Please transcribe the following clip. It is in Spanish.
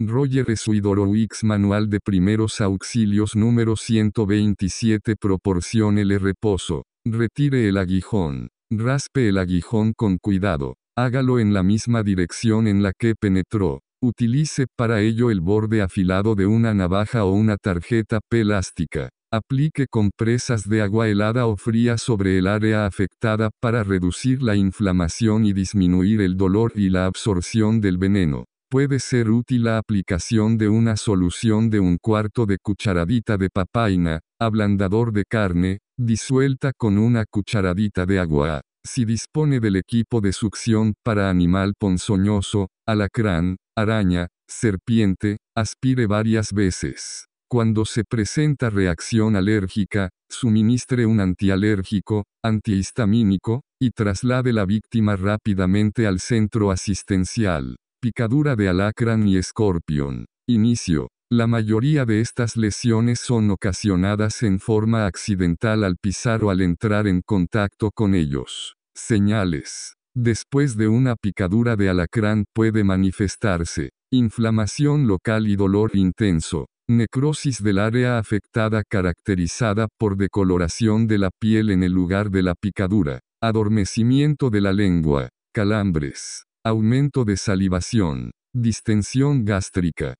Roger Suidorowicz Manual de Primeros Auxilios número 127 Proporciónele reposo. Retire el aguijón. Raspe el aguijón con cuidado. Hágalo en la misma dirección en la que penetró. Utilice para ello el borde afilado de una navaja o una tarjeta pelástica. Aplique compresas de agua helada o fría sobre el área afectada para reducir la inflamación y disminuir el dolor y la absorción del veneno. Puede ser útil la aplicación de una solución de un cuarto de cucharadita de papaina, ablandador de carne, disuelta con una cucharadita de agua. Si dispone del equipo de succión para animal ponzoñoso, alacrán, araña, serpiente, aspire varias veces. Cuando se presenta reacción alérgica, suministre un antialérgico, antihistamínico, y traslade la víctima rápidamente al centro asistencial. Picadura de alacrán y escorpión. Inicio. La mayoría de estas lesiones son ocasionadas en forma accidental al pisar o al entrar en contacto con ellos. Señales. Después de una picadura de alacrán puede manifestarse inflamación local y dolor intenso. Necrosis del área afectada caracterizada por decoloración de la piel en el lugar de la picadura. Adormecimiento de la lengua. Calambres aumento de salivación, distensión gástrica,